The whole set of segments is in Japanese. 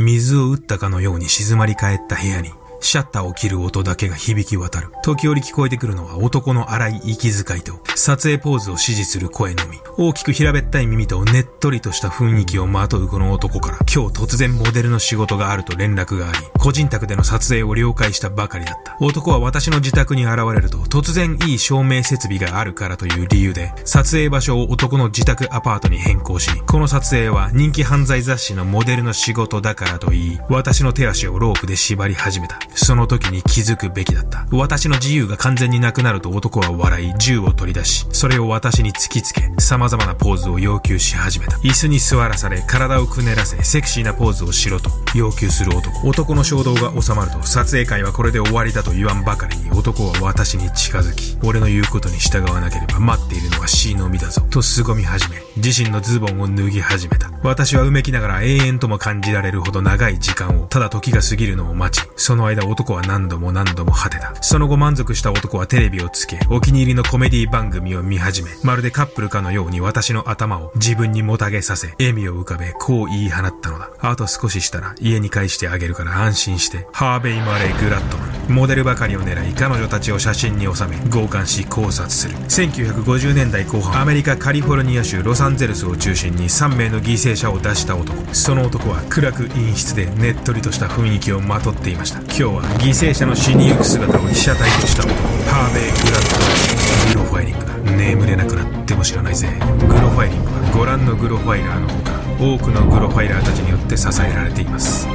水を打ったかのように静まり返った部屋に、シャッターを切る音だけが響き渡る。時折聞こえてくるのは男の荒い息遣いと、撮影ポーズを指示する声のみ。大きく平べったい耳とねっとりとした雰囲気をまとうこの男から、今日突然モデルの仕事があると連絡があり、個人宅での撮影を了解したばかりだった。男は私の自宅に現れると、突然いい照明設備があるからという理由で、撮影場所を男の自宅アパートに変更し、この撮影は人気犯罪雑誌のモデルの仕事だからと言い、私の手足をロープで縛り始めた。その時に気づくべきだった。私の自由が完全になくなると男は笑い、銃を取り出し、それを私に突きつけ、様々なポーズを要求し始めた。椅子に座らされ、体をくねらせ、セクシーなポーズをしろと要求する男。男の衝動が収まると、撮影会はこれで終わりだと言わんばかりに、男は私に近づき、俺の言うことに従わなければ待っているのは死のみだぞ、と凄み始め、自身のズボンを脱ぎ始めた。私はうめきながら永遠とも感じられるほど長い時間を、ただ時が過ぎるのを待ち、その間男は何度も何度も果てた。その後満足した男はテレビをつけ、お気に入りのコメディ番組を見始め、まるでカップルかのように私の頭を自分にもたげさせ、笑みを浮かべ、こう言い放ったのだ。あと少ししたら家に返してあげるから安心して、ハーベイ・マレー・グラットマン。モデルばかりを狙い、彼女たちを写真に収め、強姦し考察する。1950年代後半、アメリカ・カリフォルニア州ロサンゼルスを中心に3名の犠牲者を出した男。その男は暗く陰湿でねっとりとした雰囲気をまとっていました。今日は犠牲者の死にゆく姿を被写体とした男ハーベイ・グラッドグロファイリングだ眠れなくなっても知らないぜグロファイリングはご覧のグロファイラーのほか多くのグロファイラーたちによって支えられています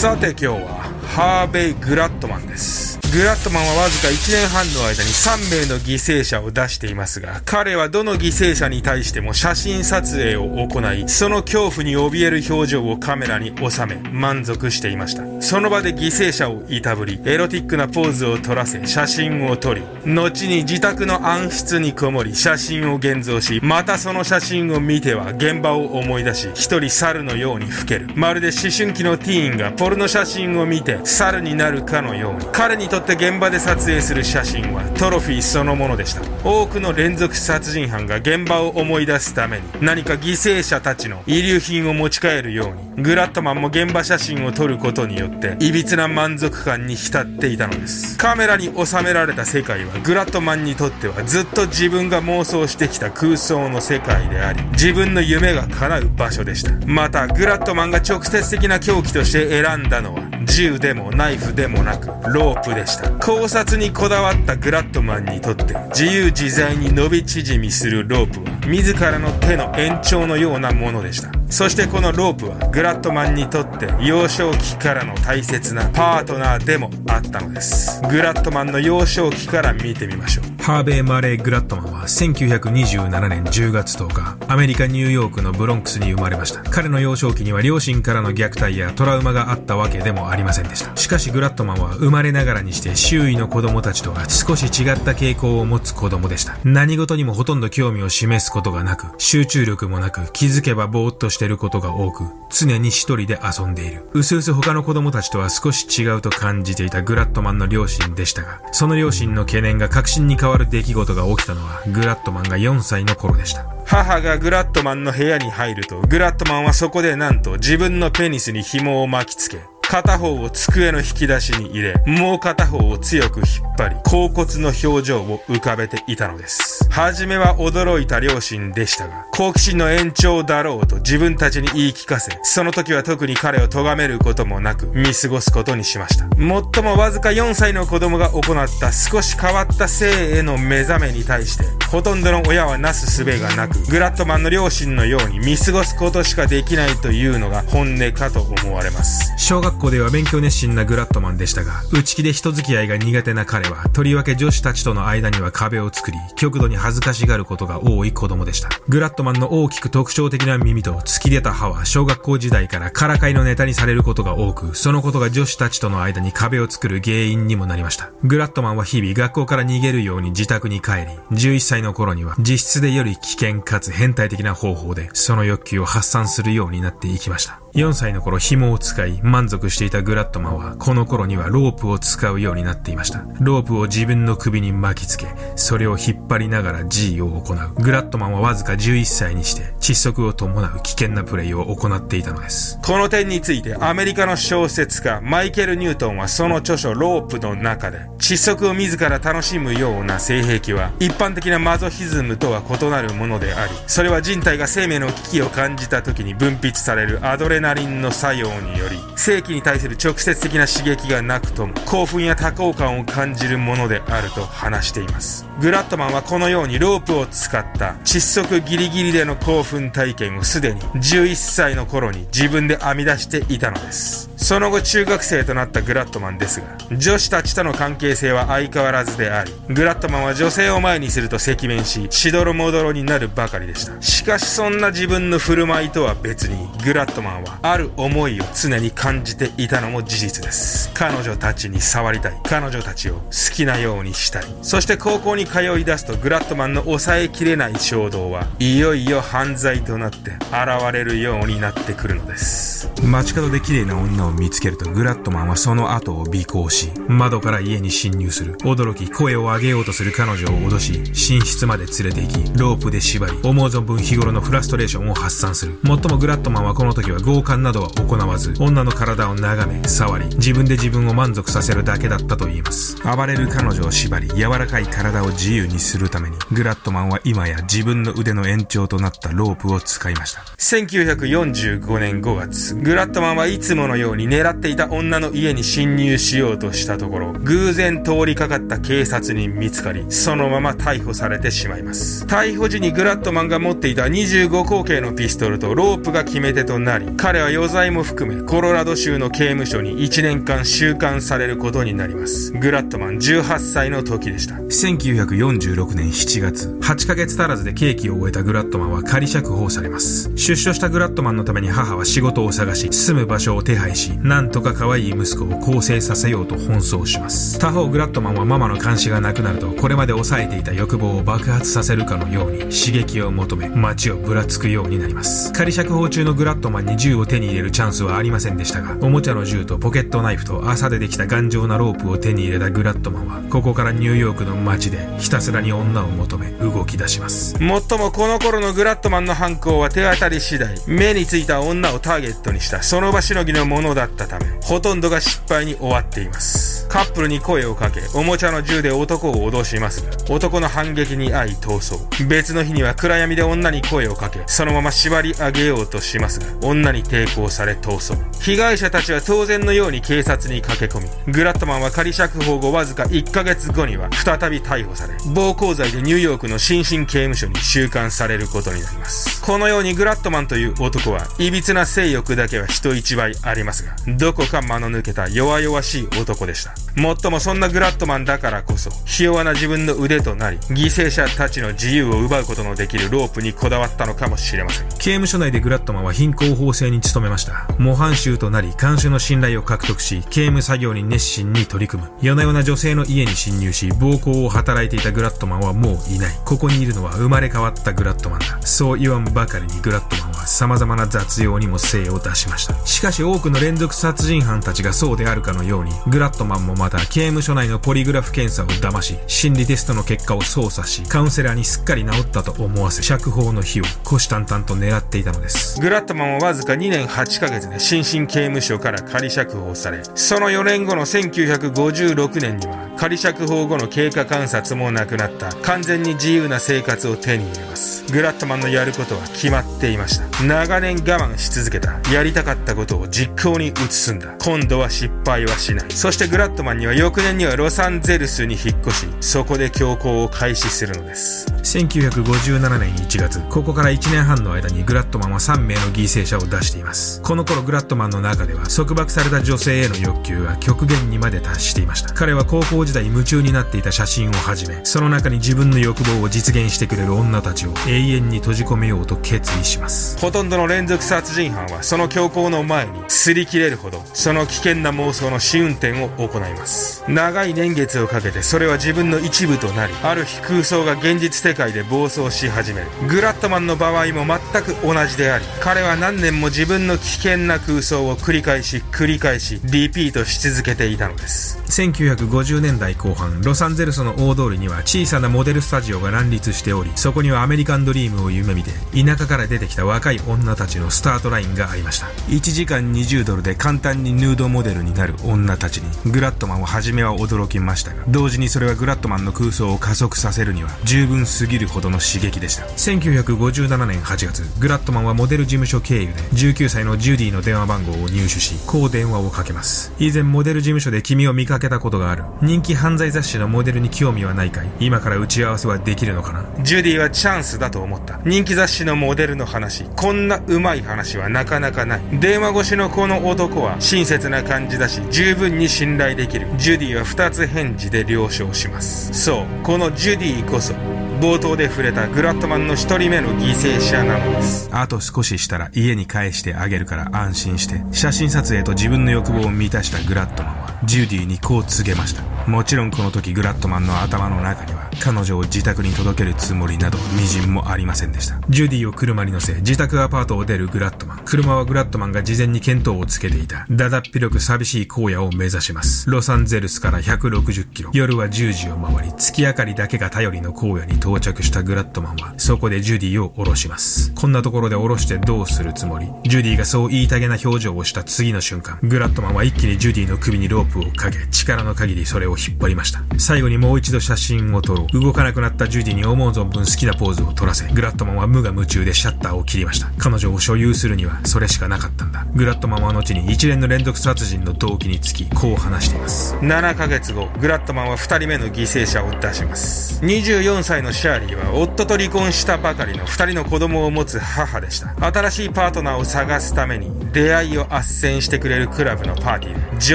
さて今日はハーベイ・グラットマンです。グラットマンはわずか1年半の間に3名の犠牲者を出していますが、彼はどの犠牲者に対しても写真撮影を行い、その恐怖に怯える表情をカメラに収め、満足していました。その場で犠牲者をいたぶり、エロティックなポーズを撮らせ、写真を撮り、後に自宅の暗室にこもり、写真を現像し、またその写真を見ては現場を思い出し、一人猿のように老ける。まるで思春期のティーンがポルノ写真を見て猿になるかのように、彼にとって現場で撮影する写真はトロフィーそのものでした。多くの連続殺人犯が現場を思い出すために何か犠牲者たちの遺留品を持ち帰るようにグラットマンも現場写真を撮ることによって歪な満足感に浸っていたのです。カメラに収められた世界はグラットマンにとってはずっと自分が妄想してきた空想の世界であり自分の夢が叶う場所でした。またグラットマンが直接的な凶器として選んだのは銃でもナイフでもなくロープでした。考察にこだわったグラットマンにとって自由自在に伸び縮みするロープは自らの手の延長のようなものでした。そしてこのロープはグラットマンにとって幼少期からの大切なパートナーでもあったのです。グラットマンの幼少期から見てみましょう。ハーベイ・マレー・グラットマンは1927年10月10日アメリカ・ニューヨークのブロンクスに生まれました。彼の幼少期には両親からの虐待やトラウマがあったわけでもありませんでした。しかしグラットマンは生まれながらにして周囲の子供たちとは少し違った傾向を持つ子供でした。何事にもほとんど興味を示すことがなく集中力もなく気づけばぼーっとしてることが多く、常に一人で遊んでいる。うすうす他の子供たちとは少し違うと感じていたグラットマンの両親でしたが、その両親の懸念が確信に変わる出来事が起きたのは、グラットマンが4歳の頃でした。母がグラットマンの部屋に入ると、グラットマンはそこでなんと自分のペニスに紐を巻きつけ、片方を机の引き出しに入れ、もう片方を強く引っ張り、甲骨の表情を浮かべていたのです。はじめは驚いた両親でしたが、好奇心の延長だろうと自分たちに言い聞かせ、その時は特に彼を咎めることもなく、見過ごすことにしました。もっともわずか4歳の子供が行った少し変わった性への目覚めに対して、ほとんどの親はなす術がなく、グラットマンの両親のように見過ごすことしかできないというのが本音かと思われます。小学校では勉強熱心なグラットマンでしたが、内気で人付き合いが苦手な彼は、とりわけ女子たちとの間には壁を作り、極度に恥ずかしがることが多い子供でした。グラットマンの大きく特徴的な耳と突き出た歯は、小学校時代からからかいのネタにされることが多く、そのことが女子たちとの間に壁を作る原因にもなりました。グラットマンは日々学校から逃げるように自宅に帰り、11歳の頃には実質でより危険かつ変態的な方法で、その欲求を発散するようになっていきました。4歳の頃紐を使い満足していたグラットマンはこの頃にはロープを使うようになっていました。ロープを自分の首に巻きつけ、それを引っ張りながら G を行う。グラットマンはわずか11歳にして窒息を伴う危険なプレイを行っていたのです。この点についてアメリカの小説家マイケル・ニュートンはその著書ロープの中で窒息を自ら楽しむような性癖は一般的なマゾヒズムとは異なるものであり、それは人体が生命の危機を感じた時に分泌されるアドレナリンの作用により、性器に対する直接的な刺激がなくとも興奮や多幸感を感じるものであると話しています。グラットマンはこのようにロープを使った窒息ギリギリでの興奮体験をすでに11歳の頃に自分で編み出していたのです。その後中学生となったグラットマンですが、女子たちとの関係性は相変わらずであり、グラットマンは女性を前にすると赤面し、しどろもどろになるばかりでした。しかしそんな自分の振る舞いとは別に、グラットマンはある思いを常に感じていたのも事実です。彼女たちに触りたい。彼女たちを好きなようにしたい。そして高校に通い出すとグラットマンの抑えきれない衝動はいよいよ犯罪となって現れるようになってくるのです。街角で綺麗な女を見つけるとグラットマンはその後を尾行し、窓から家に侵入する。驚き、声を上げようとする彼女を脅し、寝室まで連れて行き、ロープで縛り、思う存分日頃のフラストレーションを発散する。もっともグラットマンはこの時は強姦などは行わず、女の体を眺め、触り、自分で自分を満足させるだけだったと言います。暴れる彼女を縛り、柔らかい体を自由にするために、グラットマンは今や自分の腕の延長となったロープを使いました。1945年5月、グラットマンはいつものように狙っていた女の家に侵入しようとしたところ、偶然通りかかった警察に見つかり、そのまま逮捕されてしまいます。逮捕時にグラットマンが持っていた25口径のピストルとロープが決め手となり、彼は余罪も含めコロラド州の刑務所に1年間収監されることになります。グラットマン18歳の時でした。1946年7月、8ヶ月足らずで刑期を終えたグラットマンは仮釈放されます。出所したグラットマンのために母は仕事を探し、住む場所を手配し、なんとか可愛い息子を更生させようと奔走します。他方グラットマンはママの監視がなくなると、これまで抑えていた欲望を爆発させるかのように刺激を求め、街をぶらつくようになります。仮釈放中のグラットマンに銃を手に入れるチャンスはありませんでしたが、おもちゃの銃とポケットナイフと朝でできた頑丈なロープを手に入れたグラットマンは、ここからニューヨークの街でひたすらに女を求め動き出します。もっともこの頃のグラットマンの犯行は手当たり次第、目についた女をターゲットにしたその場しのぎのものだったため、ほとんどが失敗に終わっています。カップルに声をかけ、おもちゃの銃で男を脅しますが、男の反撃に遭い逃走。別の日には暗闇で女に声をかけ、そのまま縛り上げようとしますが、女に抵抗され逃走。被害者たちは当然のように警察に駆け込み、グラットマンは仮釈放後わずか1ヶ月後には再び逮捕され、暴行罪でニューヨークの新進刑務所に収監されることになります。このようにグラットマンという男は、歪な性欲だけは人一倍ありますが、どこか間の抜けた弱々しい男でした。もっともそんなグラットマンだからこそ、ひ弱な自分の腕となり、犠牲者たちの自由を奪うことのできるロープにこだわったのかもしれません。刑務所内でグラットマンは貧困法制に努めました。模範囚となり、監修の信頼を獲得し、刑務作業に熱心に取り組む。夜な夜な女性の家に侵入し、暴行を働いていたグラットマンはもういない。ここにいるのは生まれ変わったグラットマンだ。そう言わんばかりにグラットマンは様々な雑用にも精を出しました。しかし多くの連続殺人犯たちがそうであるかのように、グラットマンもまた刑務所内のポリグラフ検査を騙し、心理テストの結果を操作し、カウンセラーにすっかり治ったと思わせ、釈放の日を虎視眈々と狙っていたのです。グラットマンはわずか2年8ヶ月で新進刑務所から仮釈放され、その4年後の1956年には、仮釈放後の経過観察もなくなった完全に自由な生活を手に入れます。グラットマンのやることは決まっていました。長年我慢し続けた。やりたかったことを実行に移すんだ。今度は失敗はしない。そしてグラットマンには翌年にはロサンゼルスに引っ越し、そこで強行を開始するのです。1957年1月、ここから1年半の間にグラットマンは3名の犠牲者を出しています。この頃グラットマンの中では束縛された女性への欲求が極限にまで達していました。彼は高校時代夢中になっていた写真をはじめ、その中に自分の欲望を実現してくれる女たちを永遠に閉じ込めようと決意します。ほほとんどの連続殺人犯はその強行の前に擦り切れるほどその危険な妄想の試運転を行います長い年月をかけてそれは自分の一部となりある日空想が現実世界で暴走し始める。グラットマンの場合も全く同じであり彼は何年も自分の危険な空想を繰り返し繰り返しリピートし続けていたのです。1950年代後半ロサンゼルスの大通りには小さなモデルスタジオが乱立しておりそこにはアメリカンドリームを夢見て田舎から出てきた若い女たちのスタートラインがありました。1時間20ドルで簡単にヌードモデルになる女たちにグラットマンは初めは驚きましたが同時にそれはグラットマンの空想を加速させるには十分すぎるほどの刺激でした。1957年8月グラットマンはモデル事務所経由で19歳のジュディの電話番号を入手しこう電話をかけます。以前モデル事務所で君を見かけたことがある。人気犯罪雑誌のモデルに興味はないかい？今から打ち合わせはできるのかな？ジュディはチャンスだと思った。人気雑誌のモデルの話。こんな上手い話はなかなかない。電話越しのこの男は親切な感じだし十分に信頼できる。ジュディは2つ返事で了承します。そうこのジュディこそ冒頭で触れたグラットマンの1人目の犠牲者なのです。あと少ししたら家に帰してあげるから安心して写真撮影と自分の欲望を満たしたグラットマンはジュディにこう告げました。もちろんこの時グラットマンの頭の中には彼女を自宅に届けるつもりなど微塵もありませんでした。ジュディを車に乗せ自宅アパートを出るグラットマン。車はグラットマンが事前に見当をつけていた。だだっ広く寂しい荒野を目指します。ロサンゼルスから160キロ。夜は10時を回り月明かりだけが頼りの荒野に到着したグラットマンはそこでジュディを降ろします。こんなところで降ろしてどうするつもり？ジュディがそう言いたげな表情をした次の瞬間グラットマンは一気にジュディの首にロープをかけ力の限りそれを引っ張りました。最後にもう一度写真を撮ろう。動かなくなったジュディに思う存分好きなポーズを撮らせグラットマンは無我夢中でシャッターを切りました。彼女を所有するにはそれしかなかったんだ。グラットマンは後に一連の連続殺人の動機につきこう話しています。7ヶ月後グラットマンは2人目の犠牲者を出します。24歳のシャーリーは夫と離婚したばかりの2人の子供を持つ母でした。新しいパートナーを探すために出会いを斡旋してくれるクラブのパーティーでジ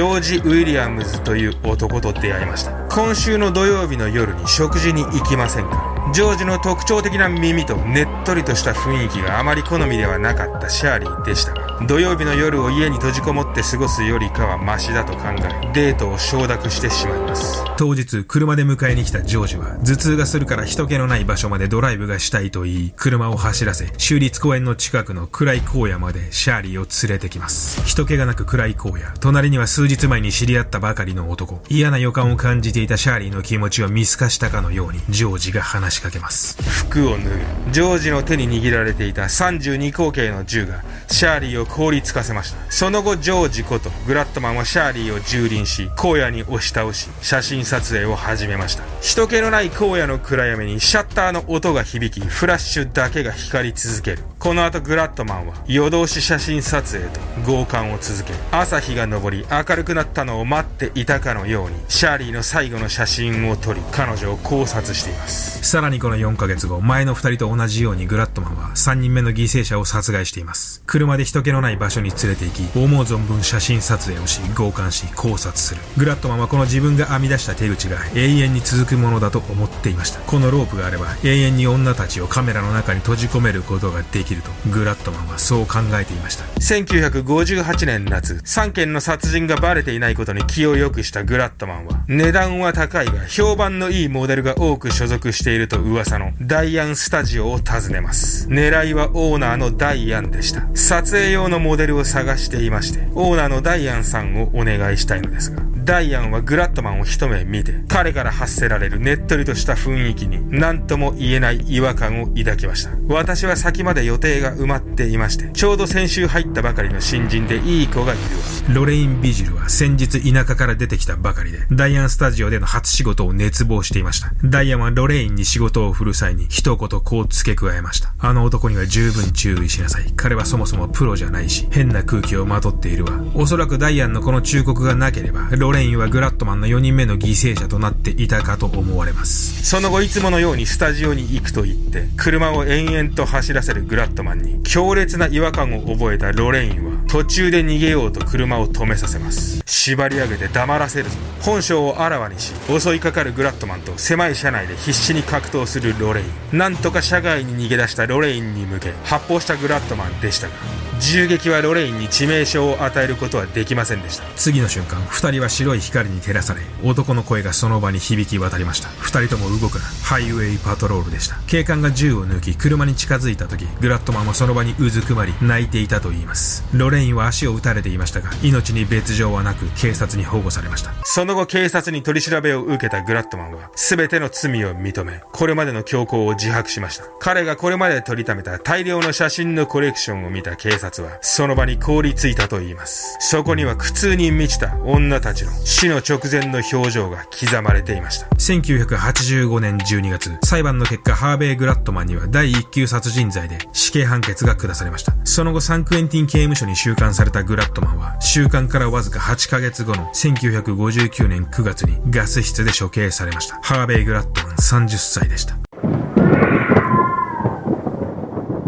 ョージ・ウィリアムズという男と出会いました。今週の土曜日の夜に食事に行きませんか？ジョージの特徴的な耳とねっとりとした雰囲気があまり好みではなかったシャーリーでしたが土曜日の夜を家に閉じこもって過ごすよりかはマシだと考えデートを承諾してしまいます。当日車で迎えに来たジョージは頭痛がするから人気のない場所までドライブがしたいと言い車を走らせ州立公園の近くの暗い荒野までシャーリーを連れてきます。人気がなく暗い荒野。隣には数日前に知り合ったばかりの男。嫌な予感を感じていたシャーリーの気持ちを見透かしたかのようにジョージが話しかけます。服を脱ぐ。ジョージの手に握られていた32口径の銃がシャーリーを凍りつかせましたその後ジョージことグラットマンはシャーリーを蹂躙し荒野に押し倒し写真撮影を始めました人気のない荒野の暗闇にシャッターの音が響きフラッシュだけが光り続けるこの後グラットマンは夜通し写真撮影と強姦を続け朝日が昇り明るくなったのを待っていたかのようにシャーリーの最後の写真を撮り彼女を考察しています。さらにこの4ヶ月後前の2人と同じようにグラットマンは3人目の犠牲者を殺害しています。車で人気のない場所に連れて行き思う存分写真撮影をし強姦し考察する。グラットマンはこの自分が編み出した手口が永遠に続くものだと思っていました。このロープがあれば永遠に女たちをカメラの中に閉じ込めることができる。とグラットマンはそう考えていました。1958年夏3件の殺人がバレていないことに気を良くしたグラットマンは値段は高いが評判のいいモデルが多く所属していると噂のダイアンスタジオを訪ねます。狙いはオーナーのダイアンでした。撮影用のモデルを探していましてオーナーのダイアンさんをお願いしたいのですがダイアンはグラットマンを一目見て彼から発せられるねっとりとした雰囲気に何とも言えない違和感を抱きました。私は先まで予定が埋まっていましてちょうど先週入ったばかりの新人でいい子がいるわ。ロレイン・ビジルは先日田舎から出てきたばかりでダイアンスタジオでの初仕事を熱望していました。ダイアンはロレインに仕事を振る際に一言こう付け加えました。あの男には十分注意しなさい。彼はそもそもプロじゃないし変な空気をまとっているわ。おそらくダイアンのこの忠告がなければロレレインはグラットマンの4人目の犠牲者となっていたかと思われます。その後いつものようにスタジオに行くと言って、車を延々と走らせるグラットマンに強烈な違和感を覚えたロレインは途中で逃げようと車を止めさせます。縛り上げて黙らせるぞ。本性をあらわにし、襲いかかるグラットマンと狭い車内で必死に格闘するロレイン。なんとか車外に逃げ出したロレインに向け発砲したグラットマンでしたが、銃撃はロレインに致命傷を与えることはできませんでした。次の瞬間二人は白い光に照らされ男の声がその場に響き渡りました。二人とも動くなハイウェイパトロールでした。警官が銃を抜き車に近づいた時グラットマンはその場にうずくまり泣いていたと言います。ロレインは足を撃たれていましたが命に別状はなく警察に保護されました。その後警察に取り調べを受けたグラットマンは全ての罪を認めこれまでの強行を自白しました。彼がこれまで撮りためた大量の写真のコレクションを見た警察はその場に凍りついたと言います。そこには苦痛に満ちた女たちの死の直前の表情が刻まれていました。1985年12月、裁判の結果、ハーベイ・グラットマンには第1級殺人罪で死刑判決が下されました。その後、サンクエンティン刑務所に収監されたグラットマンは、収監からわずか8ヶ月後の1959年9月にガス室で処刑されました。ハーベイ・グラットマン30歳でした。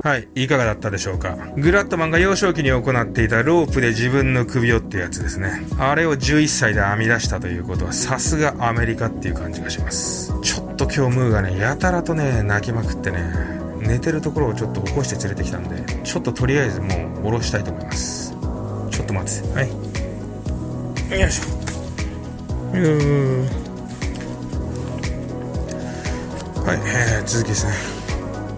はい、いかがだったでしょうか？グラットマンが幼少期に行っていたロープで自分の首をってやつですね。あれを11歳で編み出したということは、さすがアメリカっていう感じがします。ちょっと今日ムーがね、やたらとね、泣きまくってね、寝てるところをちょっと起こして連れてきたんで、ちょっととりあえずもう下ろしたいと思います。ちょっと待って。はい。よいしょ。うーはい、えー、続きですね。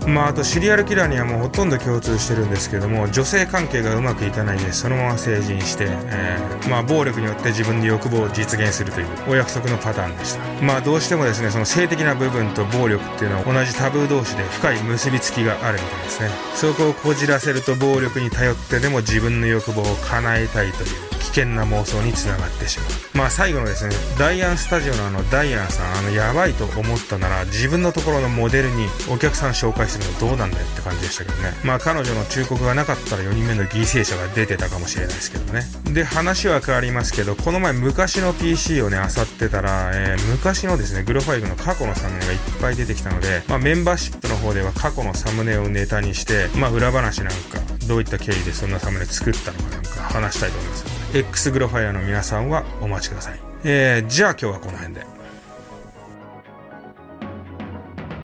まあ、あとシリアルキラーにはもうほとんど共通してるんですけども女性関係がうまくいかないでそのまま成人して、えー、まあ、暴力によって自分の欲望を実現するというお約束のパターンでした。まあどうしてもですねその性的な部分と暴力っていうのは同じタブー同士で深い結びつきがあるみたいですね。そこをこじらせると暴力に頼ってでも自分の欲望を叶えたいという険な妄想につながってしまう。まあ最後のですねダイアンスタジオのあのダイアンさんあのやばいと思ったなら自分のところのモデルにお客さん紹介するのどうなんだよって感じでしたけどね。まあ彼女の忠告がなかったら4人目の犠牲者が出てたかもしれないですけどね。で話は変わりますけどこの前昔の PC をね漁ってたら、えー、昔のですねグロファイブの過去のサムネがいっぱい出てきたので、まあ、メンバーシップの方では過去のサムネをネタにしてまあ裏話なんかどういった経緯でそんなサムネ作ったのかなんか話したいと思います。X グロファイアの皆さんはお待ちください。えー、じゃあ今日はこの辺で。